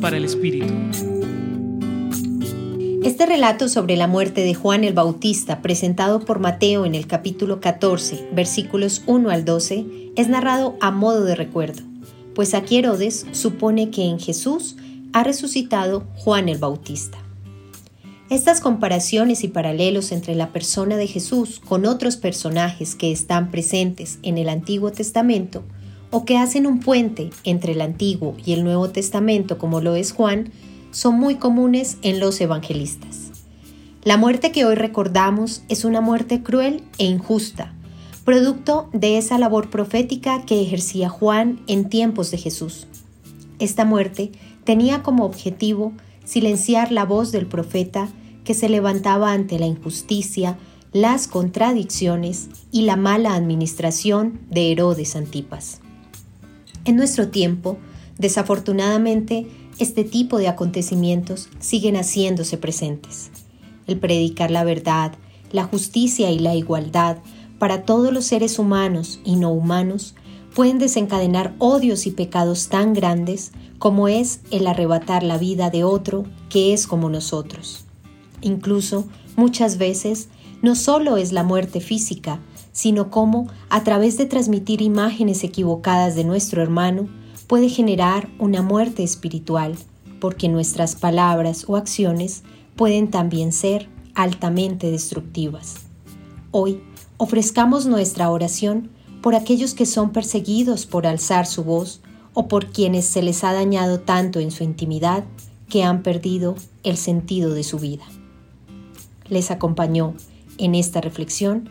Para el Espíritu. Este relato sobre la muerte de Juan el Bautista, presentado por Mateo en el capítulo 14, versículos 1 al 12, es narrado a modo de recuerdo, pues aquí Herodes supone que en Jesús ha resucitado Juan el Bautista. Estas comparaciones y paralelos entre la persona de Jesús con otros personajes que están presentes en el Antiguo Testamento o que hacen un puente entre el Antiguo y el Nuevo Testamento como lo es Juan, son muy comunes en los evangelistas. La muerte que hoy recordamos es una muerte cruel e injusta, producto de esa labor profética que ejercía Juan en tiempos de Jesús. Esta muerte tenía como objetivo silenciar la voz del profeta que se levantaba ante la injusticia, las contradicciones y la mala administración de Herodes Antipas. En nuestro tiempo, desafortunadamente, este tipo de acontecimientos siguen haciéndose presentes. El predicar la verdad, la justicia y la igualdad para todos los seres humanos y no humanos pueden desencadenar odios y pecados tan grandes como es el arrebatar la vida de otro que es como nosotros. Incluso, muchas veces, no solo es la muerte física, sino cómo, a través de transmitir imágenes equivocadas de nuestro hermano, puede generar una muerte espiritual, porque nuestras palabras o acciones pueden también ser altamente destructivas. Hoy, ofrezcamos nuestra oración por aquellos que son perseguidos por alzar su voz o por quienes se les ha dañado tanto en su intimidad que han perdido el sentido de su vida. Les acompañó en esta reflexión